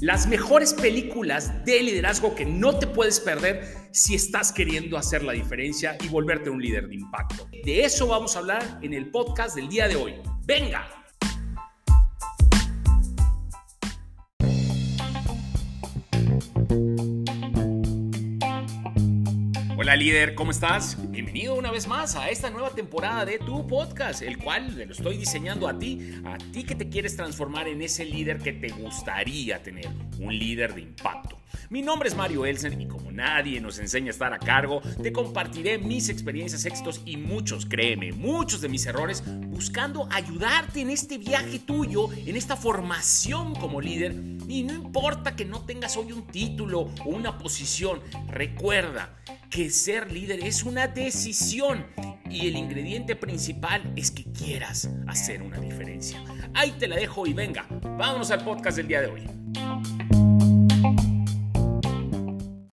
las mejores películas de liderazgo que no te puedes perder si estás queriendo hacer la diferencia y volverte un líder de impacto. De eso vamos a hablar en el podcast del día de hoy. ¡Venga! Líder, ¿cómo estás? Bienvenido una vez más a esta nueva temporada de tu podcast, el cual lo estoy diseñando a ti, a ti que te quieres transformar en ese líder que te gustaría tener, un líder de impacto. Mi nombre es Mario Elsen y como nadie nos enseña a estar a cargo, te compartiré mis experiencias, éxitos y muchos, créeme, muchos de mis errores, buscando ayudarte en este viaje tuyo, en esta formación como líder. Y no importa que no tengas hoy un título o una posición, recuerda, que ser líder es una decisión y el ingrediente principal es que quieras hacer una diferencia. Ahí te la dejo y venga, vámonos al podcast del día de hoy.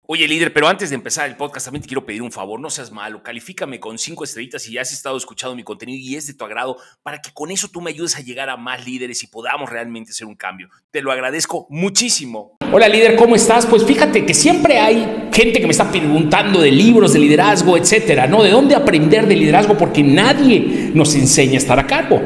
Oye, líder, pero antes de empezar el podcast, también te quiero pedir un favor, no seas malo, califícame con cinco estrellitas si ya has estado escuchando mi contenido y es de tu agrado, para que con eso tú me ayudes a llegar a más líderes y podamos realmente hacer un cambio. Te lo agradezco muchísimo. Hola, líder, ¿cómo estás? Pues fíjate que siempre hay gente que me está preguntando de libros de liderazgo, etcétera, ¿no? ¿De dónde aprender de liderazgo? Porque nadie nos enseña a estar a cargo.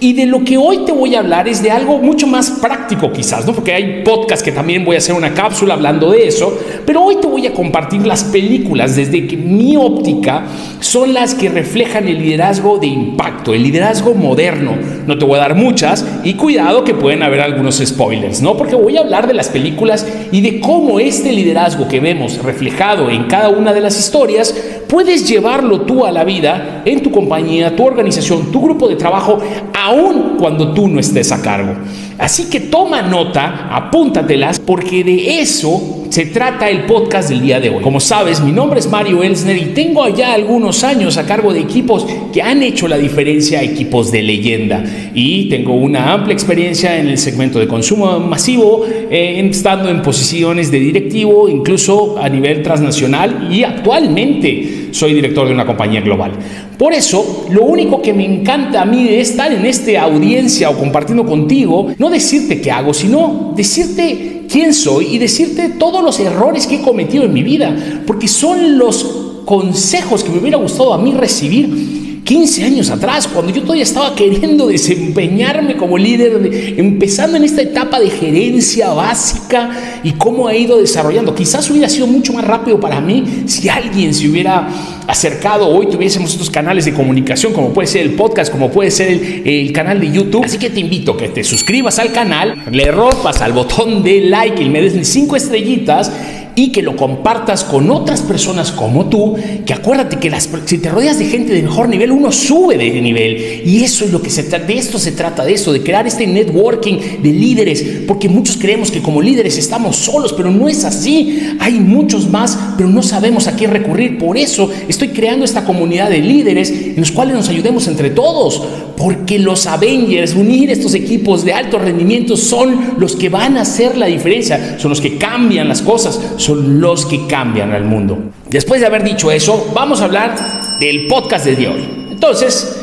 Y de lo que hoy te voy a hablar es de algo mucho más práctico, quizás, ¿no? Porque hay podcast que también voy a hacer una cápsula hablando de eso, pero hoy te voy a compartir las películas desde que mi óptica son las que reflejan el liderazgo de impacto, el liderazgo moderno. No te voy a dar muchas y cuidado que pueden haber algunos spoilers, ¿no? Porque voy a hablar de las películas y de cómo este liderazgo que vemos reflejado en cada una de las historias puedes llevarlo tú a la vida en tu compañía, tu organización, tu grupo de trabajo, aun cuando tú no estés a cargo. Así que toma nota, apúntatelas, porque de eso se trata el podcast del día de hoy. Como sabes, mi nombre es Mario Elsner y tengo allá algunos años a cargo de equipos que han hecho la diferencia, equipos de leyenda. Y tengo una amplia experiencia en el segmento de consumo masivo, eh, estando en posiciones de directivo, incluso a nivel transnacional y actualmente soy director de una compañía global. Por eso, lo único que me encanta a mí de estar en esta audiencia o compartiendo contigo, no decirte qué hago, sino decirte quién soy y decirte todos los errores que he cometido en mi vida, porque son los consejos que me hubiera gustado a mí recibir 15 años atrás, cuando yo todavía estaba queriendo desempeñarme como líder, empezando en esta etapa de gerencia básica y cómo ha ido desarrollando. Quizás hubiera sido mucho más rápido para mí si alguien se hubiera acercado, hoy tuviésemos estos canales de comunicación, como puede ser el podcast, como puede ser el, canal de YouTube. Así que te invito a que te suscribas al canal, le rompas al botón de like y me des cinco estrellitas y que lo compartas con otras personas como tú, que acuérdate que las, si te rodeas de gente de mejor nivel, uno sube de nivel. Y eso es lo que se trata, de esto se trata, de eso, de crear este networking de líderes, porque muchos creemos que como líderes estamos solos, pero no es así. Hay muchos más, pero no sabemos a quién recurrir. Por eso estoy creando esta comunidad de líderes en los cuales nos ayudemos entre todos, porque los Avengers, unir estos equipos de alto rendimiento, son los que van a hacer la diferencia, son los que cambian las cosas son los que cambian al mundo. Después de haber dicho eso, vamos a hablar del podcast de hoy. Entonces,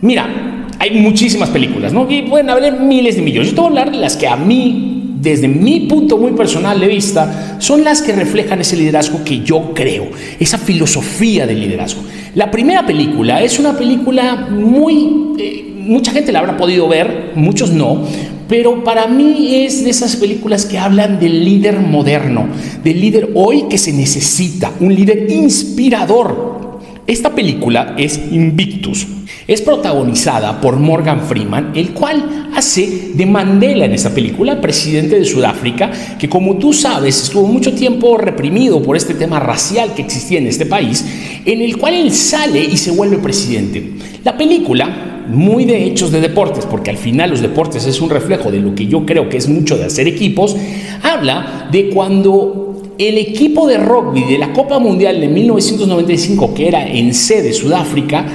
mira, hay muchísimas películas, ¿no? Y pueden haber miles de millones. Yo te voy a hablar de las que a mí, desde mi punto muy personal de vista, son las que reflejan ese liderazgo que yo creo, esa filosofía del liderazgo. La primera película es una película muy... Eh, mucha gente la habrá podido ver, muchos no, pero para mí es de esas películas que hablan del líder moderno, del líder hoy que se necesita, un líder inspirador. Esta película es Invictus. Es protagonizada por Morgan Freeman, el cual hace de Mandela en esta película, presidente de Sudáfrica, que como tú sabes estuvo mucho tiempo reprimido por este tema racial que existía en este país, en el cual él sale y se vuelve presidente. La película muy de hechos de deportes, porque al final los deportes es un reflejo de lo que yo creo que es mucho de hacer equipos, habla de cuando el equipo de rugby de la Copa Mundial de 1995, que era en sede Sudáfrica,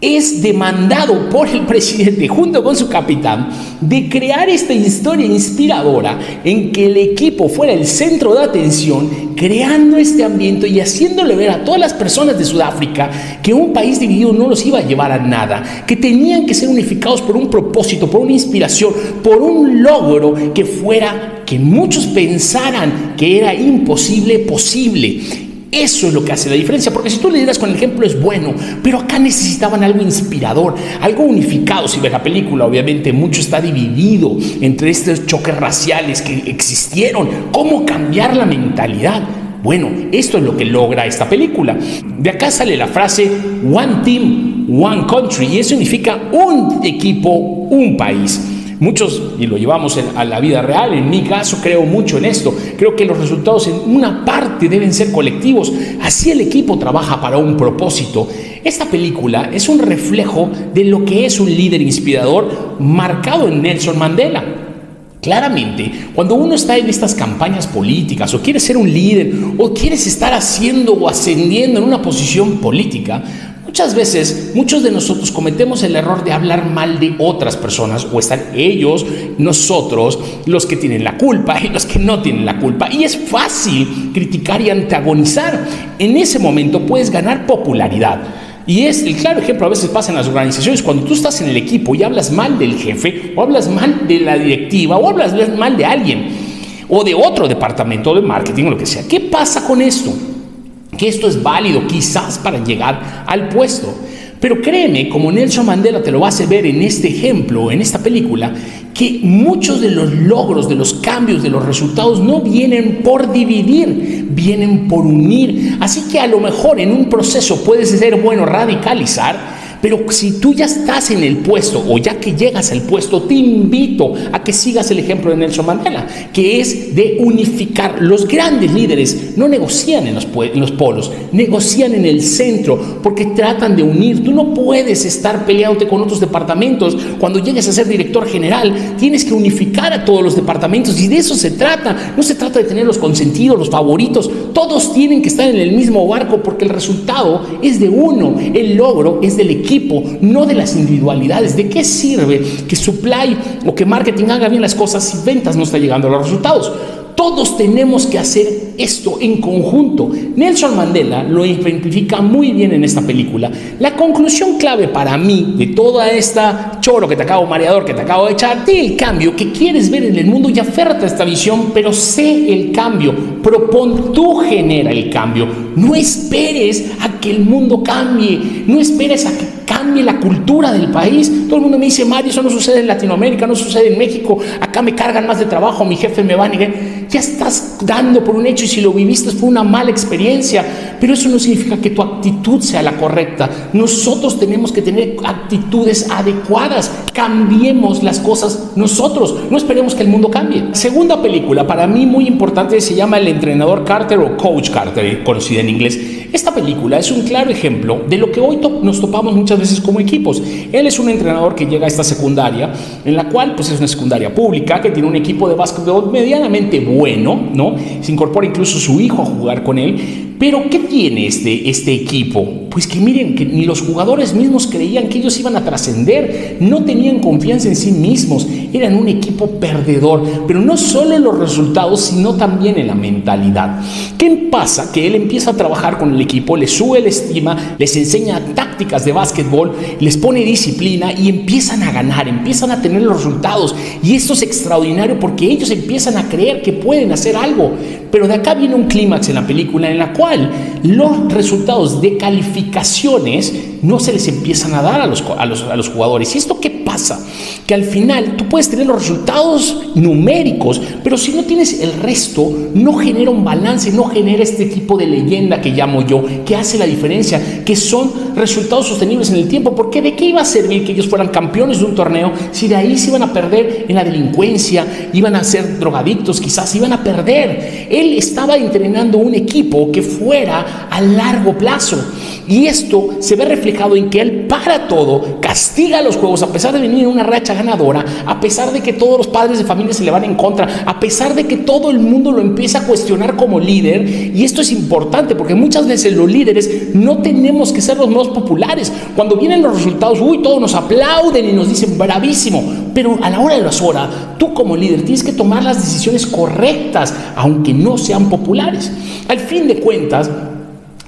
es demandado por el presidente junto con su capitán de crear esta historia inspiradora en que el equipo fuera el centro de atención, creando este ambiente y haciéndole ver a todas las personas de Sudáfrica que un país dividido no los iba a llevar a nada, que tenían que ser unificados por un propósito, por una inspiración, por un logro que fuera que muchos pensaran que era imposible posible. Eso es lo que hace la diferencia, porque si tú le dirás con el ejemplo es bueno, pero acá necesitaban algo inspirador, algo unificado. Si ves la película, obviamente mucho está dividido entre estos choques raciales que existieron. ¿Cómo cambiar la mentalidad? Bueno, esto es lo que logra esta película. De acá sale la frase One Team, One Country, y eso significa un equipo, un país. Muchos, y lo llevamos a la vida real, en mi caso creo mucho en esto, creo que los resultados en una parte deben ser colectivos, así el equipo trabaja para un propósito. Esta película es un reflejo de lo que es un líder inspirador marcado en Nelson Mandela. Claramente, cuando uno está en estas campañas políticas o quiere ser un líder o quieres estar haciendo o ascendiendo en una posición política, Muchas veces, muchos de nosotros cometemos el error de hablar mal de otras personas o están ellos, nosotros, los que tienen la culpa y los que no tienen la culpa. Y es fácil criticar y antagonizar. En ese momento puedes ganar popularidad. Y es el claro ejemplo, a veces pasa en las organizaciones, cuando tú estás en el equipo y hablas mal del jefe, o hablas mal de la directiva, o hablas mal de alguien, o de otro departamento de marketing, o lo que sea. ¿Qué pasa con esto? Que esto es válido quizás para llegar al puesto. Pero créeme, como Nelson Mandela te lo hace ver en este ejemplo, en esta película, que muchos de los logros, de los cambios, de los resultados no vienen por dividir, vienen por unir. Así que a lo mejor en un proceso puede ser bueno radicalizar, pero si tú ya estás en el puesto o ya que llegas al puesto, te invito a que sigas el ejemplo de Nelson Mandela, que es de unificar. Los grandes líderes no negocian en los, polos, negocian en el centro porque tratan de unir. Tú no puedes estar peleándote con otros departamentos. Cuando llegues a ser director general, tienes que unificar a todos los departamentos y de eso se trata. No se trata de tener los consentidos, los favoritos. Todos tienen que estar en el mismo barco porque el resultado es de uno, el logro es del equipo equipo, no de las individualidades. ¿De qué sirve que supply o que marketing haga bien las cosas si ventas no está llegando a los resultados? Todos tenemos que hacer esto en conjunto. Nelson Mandela lo ejemplifica muy bien en esta película. La conclusión clave para mí de toda esta choro que te acabo, mareador que te acabo de echar, el cambio que quieres ver en el mundo y aférrate a esta visión, pero sé el cambio. Propon, tú genera el cambio. No esperes a que el mundo cambie. No esperes a que cambie la cultura del país. Todo el mundo me dice, Mario, eso no sucede en Latinoamérica, no sucede en México, acá me cargan más de trabajo, mi jefe me va a negar. Ya estás dando por un hecho y si lo viviste fue una mala experiencia, pero eso no significa que tu actitud sea la correcta. Nosotros tenemos que tener actitudes adecuadas, cambiemos las cosas nosotros, no esperemos que el mundo cambie. Segunda película, para mí muy importante, se llama El entrenador Carter o Coach Carter, conocida en inglés. Esta película es un claro ejemplo de lo que hoy nos topamos muchas veces como equipos. Él es un entrenador que llega a esta secundaria, en la cual pues es una secundaria pública, que tiene un equipo de básquetbol medianamente bueno, ¿no? Se incorpora incluso su hijo a jugar con él, pero ¿qué tiene este, este equipo? Pues que miren, que ni los jugadores mismos creían que ellos iban a trascender, no tenían confianza en sí mismos, eran un equipo perdedor, pero no solo en los resultados, sino también en la mentalidad. ¿Qué pasa? Que él empieza a trabajar con el equipo, les sube la estima, les enseña de básquetbol, les pone disciplina y empiezan a ganar, empiezan a tener los resultados. Y esto es extraordinario porque ellos empiezan a creer que pueden hacer algo. Pero de acá viene un clímax en la película en la cual los resultados de calificaciones no se les empiezan a dar a los, a los, a los jugadores. ¿Y esto qué Que al final tú puedes tener los resultados numéricos, pero si no tienes el resto, no genera un balance, no genera este tipo de leyenda que llamo yo, que hace la diferencia, que son resultados sostenibles en el tiempo. Porque de qué iba a servir que ellos fueran campeones de un torneo si de ahí se iban a perder en la delincuencia, iban a ser drogadictos, quizás iban a perder. Él estaba entrenando un equipo que fuera a largo plazo. Y esto se ve reflejado en que él para todo, castiga los juegos a pesar de venir en una racha ganadora, a pesar de que todos los padres de familia se le van en contra, a pesar de que todo el mundo lo empieza a cuestionar como líder. Y esto es importante porque muchas veces los líderes no tenemos que ser los más populares. Cuando vienen los resultados, uy, todos nos aplauden y nos dicen bravísimo. Pero a la hora de las horas, tú como líder tienes que tomar las decisiones correctas, aunque no sean populares. Al fin de cuentas,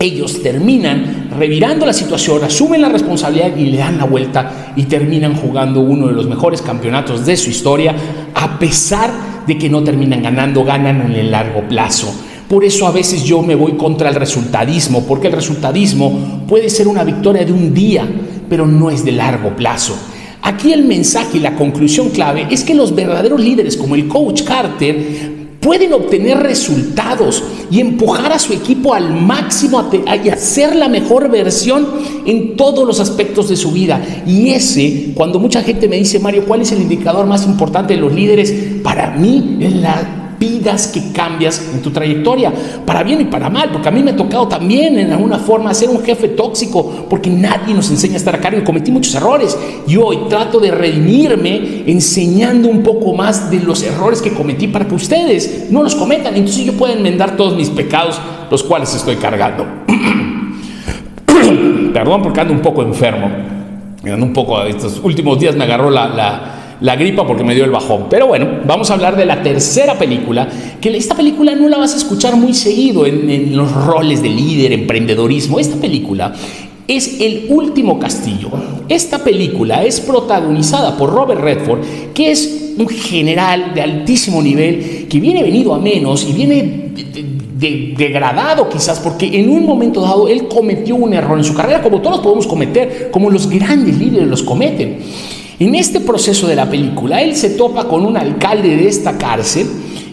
ellos terminan revirando la situación, asumen la responsabilidad y le dan la vuelta y terminan jugando uno de los mejores campeonatos de su historia, a pesar de que no terminan ganando, ganan en el largo plazo. Por eso a veces yo me voy contra el resultadismo, porque el resultadismo puede ser una victoria de un día, pero no es de largo plazo. Aquí el mensaje y la conclusión clave es que los verdaderos líderes como el coach Carter pueden obtener resultados y empujar a su equipo al máximo y hacer la mejor versión en todos los aspectos de su vida. Y ese, cuando mucha gente me dice, Mario, ¿cuál es el indicador más importante de los líderes? Para mí es la vidas que cambias en tu trayectoria, para bien y para mal, porque a mí me ha tocado también en alguna forma ser un jefe tóxico, porque nadie nos enseña a estar a cargo y cometí muchos errores. Y hoy trato de redimirme enseñando un poco más de los errores que cometí para que ustedes no los cometan, entonces yo pueda enmendar todos mis pecados, los cuales estoy cargando. Perdón porque ando un poco enfermo, ando un poco, estos últimos días me agarró la, la la gripa porque me dio el bajón. Pero bueno, vamos a hablar de la tercera película, que esta película no la vas a escuchar muy seguido en, los roles de líder, emprendedorismo. Esta película es El último castillo. Esta película es protagonizada por Robert Redford, que es un general de altísimo nivel, que viene venido a menos y viene degradado quizás, porque en un momento dado él cometió un error en su carrera, como todos podemos cometer, como los grandes líderes los cometen. En este proceso de la película, él se topa con un alcalde de esta cárcel,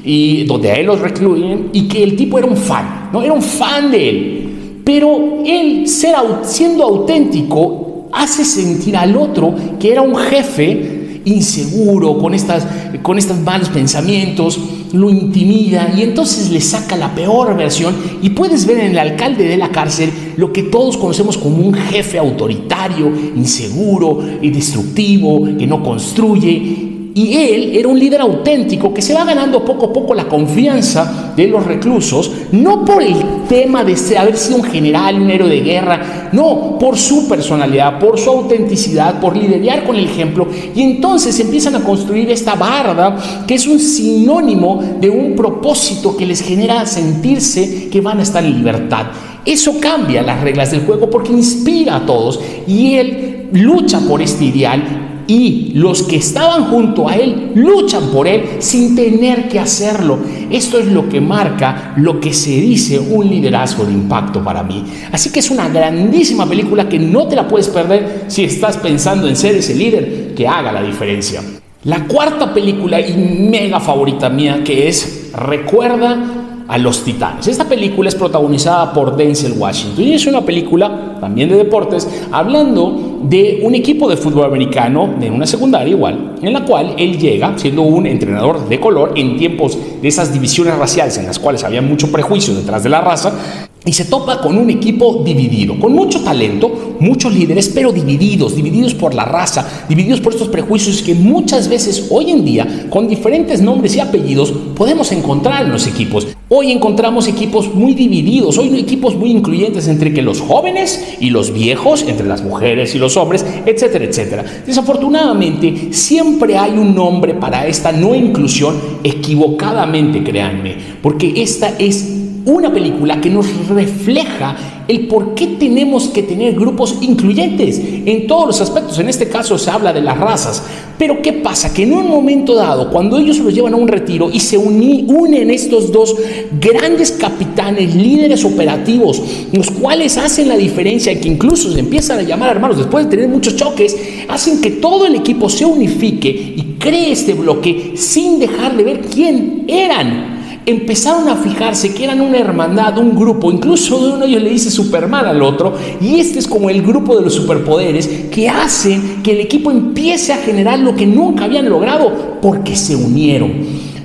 y, donde a él los recluyen, y que el tipo era un fan, ¿no? Era un fan de él. Pero él, siendo auténtico, hace sentir al otro que era un jefe inseguro, con, estas, con estos malos pensamientos, lo intimida y entonces le saca la peor versión. Y puedes ver en el alcalde de la cárcel lo que todos conocemos como un jefe autoritario, inseguro y destructivo, que no construye y él era un líder auténtico que se va ganando poco a poco la confianza de los reclusos, no por el tema de haber sido un general, un héroe de guerra, no, por su personalidad, por su autenticidad, por liderar con el ejemplo. Y entonces empiezan a construir esta barda que es un sinónimo de un propósito que les genera sentirse que van a estar en libertad. Eso cambia las reglas del juego porque inspira a todos y él lucha por este ideal y los que estaban junto a él luchan por él sin tener que hacerlo. Esto es lo que marca lo que se dice un liderazgo de impacto para mí. Así que es una grandísima película que no te la puedes perder si estás pensando en ser ese líder que haga la diferencia. La cuarta película y mega favorita mía que es Recuerda a los Titanes. Esta película es protagonizada por Denzel Washington y es una película también de deportes hablando de un equipo de fútbol americano de una secundaria igual, en la cual él llega siendo un entrenador de color en tiempos de esas divisiones raciales en las cuales había mucho prejuicio detrás de la raza y se topa con un equipo dividido, con mucho talento, muchos líderes, pero divididos, divididos por la raza, divididos por estos prejuicios que muchas veces hoy en día, con diferentes nombres y apellidos, podemos encontrar en los equipos. Hoy encontramos equipos muy divididos, hoy equipos muy incluyentes entre que los jóvenes y los viejos, entre las mujeres y los hombres, etcétera, etcétera. Desafortunadamente, siempre hay un nombre para esta no inclusión, equivocadamente, créanme, porque esta es una película que nos refleja el por qué tenemos que tener grupos incluyentes en todos los aspectos. En este caso se habla de las razas. Pero ¿qué pasa? Que en un momento dado, cuando ellos los llevan a un retiro y se unen estos dos grandes capitanes, líderes operativos, los cuales hacen la diferencia y que incluso se empiezan a llamar hermanos después de tener muchos choques, hacen que todo el equipo se unifique y cree este bloque sin dejar de ver quién eran empezaron a fijarse que eran una hermandad, un grupo, incluso uno de ellos le dice Superman al otro, y este es como el grupo de los superpoderes que hacen que el equipo empiece a generar lo que nunca habían logrado porque se unieron.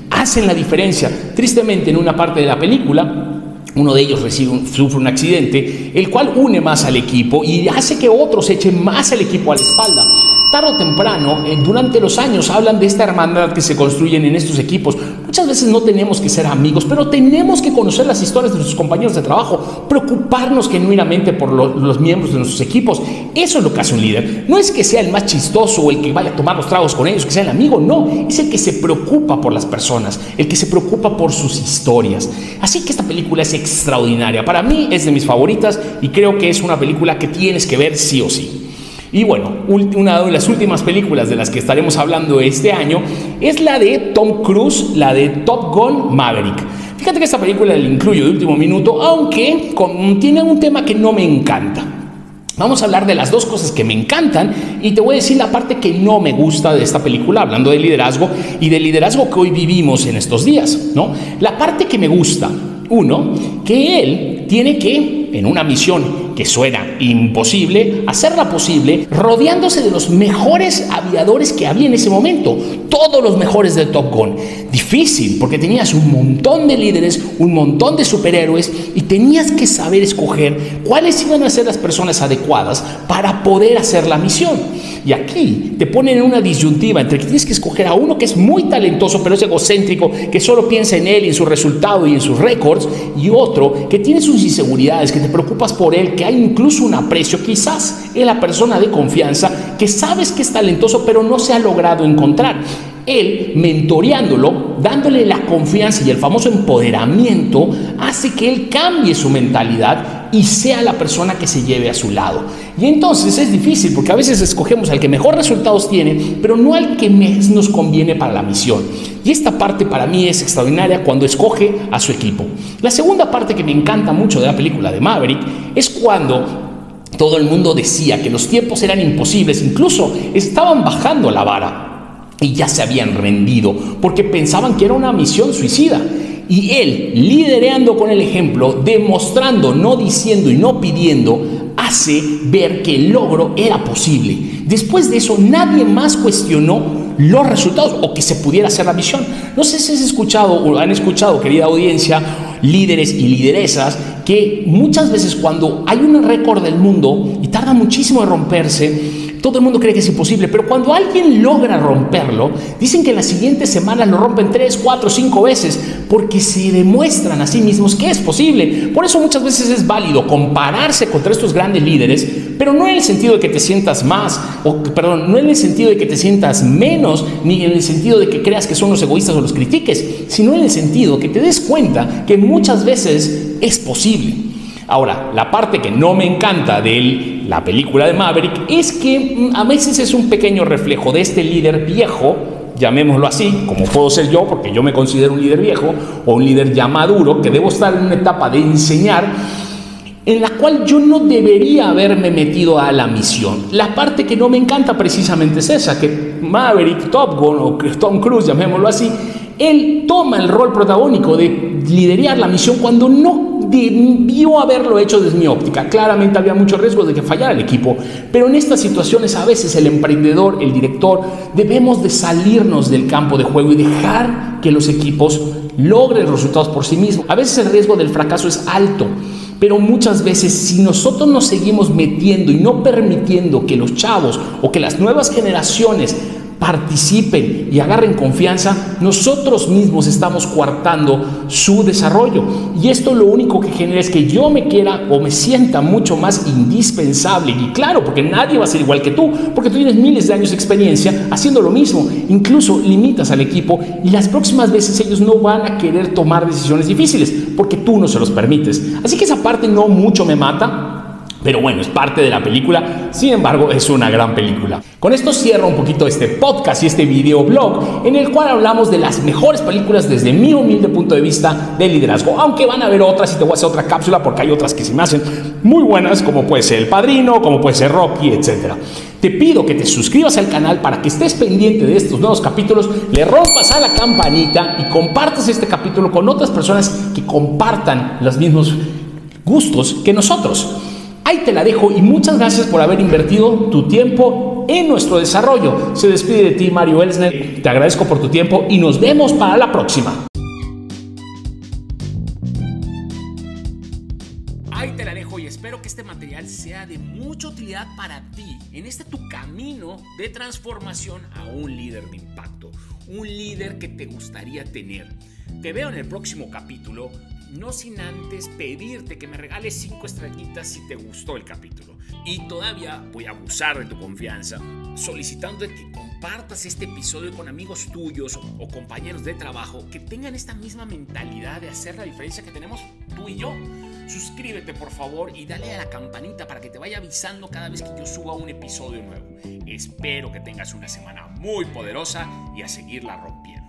Hacen la diferencia. Tristemente, en una parte de la película, uno de ellos recibe sufre un accidente, el cual une más al equipo y hace que otros echen más al equipo a la espalda. tarde o temprano, eh, durante los años, hablan de esta hermandad que se construyen en estos equipos. Muchas veces no tenemos que ser amigos, pero tenemos que conocer las historias de nuestros compañeros de trabajo, preocuparnos genuinamente por los miembros de nuestros equipos. Eso es lo que hace un líder. No es que sea el más chistoso o el que vaya a tomar los tragos con ellos, que sea el amigo, no. Es el que se preocupa por las personas, el que se preocupa por sus historias. Así que esta película es extraordinaria. Para mí es de mis favoritas y creo que es una película que tienes que ver sí o sí. Y bueno, una de las últimas películas de las que estaremos hablando este año es la de Tom Cruise, la de Top Gun Maverick. Fíjate que esta película la incluyo de último minuto, aunque tiene un tema que no me encanta. Vamos a hablar de las dos cosas que me encantan y te voy a decir la parte que no me gusta de esta película, hablando de liderazgo y del liderazgo que hoy vivimos en estos días, ¿no? La parte que me gusta, uno, que él tiene que, en una misión que suena imposible, hacerla posible rodeándose de los mejores aviadores que había en ese momento, todos los mejores del Top Gun. Difícil, porque tenías un montón de líderes, un montón de superhéroes y tenías que saber escoger cuáles iban a ser las personas adecuadas para poder hacer la misión. Y aquí te ponen en una disyuntiva entre que tienes que escoger a uno que es muy talentoso, pero es egocéntrico, que solo piensa en él y en su resultado y en sus récords, y otro que tiene sus inseguridades, que te preocupas por él, que hay incluso un aprecio, quizás es la persona de confianza que sabes que es talentoso, pero no se ha logrado encontrar. Él, mentoreándolo, dándole la confianza y el famoso empoderamiento, hace que él cambie su mentalidad y sea la persona que se lleve a su lado. Y entonces es difícil porque a veces escogemos al que mejor resultados tiene, pero no al que nos conviene para la misión. Y esta parte para mí es extraordinaria cuando escoge a su equipo. La segunda parte que me encanta mucho de la película de Maverick es cuando todo el mundo decía que los tiempos eran imposibles, incluso estaban bajando la vara y ya se habían rendido porque pensaban que era una misión suicida. Y él, liderando con el ejemplo, demostrando, no diciendo y no pidiendo, hace ver que el logro era posible. Después de eso, nadie más cuestionó los resultados o que se pudiera hacer la misión. No sé si has escuchado o han escuchado, querida audiencia, líderes y lideresas, que muchas veces cuando hay un récord del mundo y tarda muchísimo en romperse, todo el mundo cree que es imposible, pero cuando alguien logra romperlo, dicen que en las siguientes semanas lo rompen tres, cuatro, cinco veces, porque se demuestran a sí mismos que es posible. Por eso muchas veces es válido compararse contra estos grandes líderes, pero no en el sentido de que te sientas más, o perdón, no en el sentido de que te sientas menos, ni en el sentido de que creas que son los egoístas o los critiques, sino en el sentido que te des cuenta que muchas veces es posible. Ahora, la parte que no me encanta de él la película de Maverick es que mm, a veces es un pequeño reflejo de este líder viejo, llamémoslo así, como puedo ser yo, porque yo me considero un líder viejo o un líder ya maduro, que debo estar en una etapa de enseñar en la cual yo no debería haberme metido a la misión. La parte que no me encanta precisamente es esa, que Maverick, Top Gun o Tom Cruise, llamémoslo así, él toma el rol protagónico de liderar la misión cuando no debió haberlo hecho desde mi óptica. Claramente había mucho riesgo de que fallara el equipo, pero en estas situaciones a veces el emprendedor, el director, debemos de salirnos del campo de juego y dejar que los equipos logren resultados por sí mismos. A veces el riesgo del fracaso es alto, pero muchas veces si nosotros nos seguimos metiendo y no permitiendo que los chavos o que las nuevas generaciones participen y agarren confianza, nosotros mismos estamos coartando su desarrollo. Y esto lo único que genera es que yo me quiera o me sienta mucho más indispensable. Y claro, porque nadie va a ser igual que tú, porque tú tienes miles de años de experiencia haciendo lo mismo. Incluso limitas al equipo y las próximas veces ellos no van a querer tomar decisiones difíciles, porque tú no se los permites. Así que esa parte no mucho me mata, pero bueno, es parte de la película, sin embargo es una gran película. Con esto cierro un poquito este podcast y este videoblog en el cual hablamos de las mejores películas desde mi humilde punto de vista de liderazgo. Aunque van a haber otras y te voy a hacer otra cápsula porque hay otras que se me hacen muy buenas, como puede ser El Padrino, como puede ser Rocky, etc. Te pido que te suscribas al canal para que estés pendiente de estos nuevos capítulos, le rompas a la campanita y compartas este capítulo con otras personas que compartan los mismos gustos que nosotros. Ahí te la dejo y muchas gracias por haber invertido tu tiempo en nuestro desarrollo. Se despide de ti Mario Elsner, te agradezco por tu tiempo y nos vemos para la próxima. Ahí te la dejo y espero que este material sea de mucha utilidad para ti en este tu camino de transformación a un líder de impacto, un líder que te gustaría tener. Te veo en el próximo capítulo, no sin antes pedirte que me regales 5 estrellitas si te gustó el capítulo. Y todavía voy a abusar de tu confianza, solicitando que compartas este episodio con amigos tuyos o compañeros de trabajo que tengan esta misma mentalidad de hacer la diferencia que tenemos tú y yo. Suscríbete por favor y dale a la campanita para que te vaya avisando cada vez que yo suba un episodio nuevo. Espero que tengas una semana muy poderosa y a seguirla rompiendo.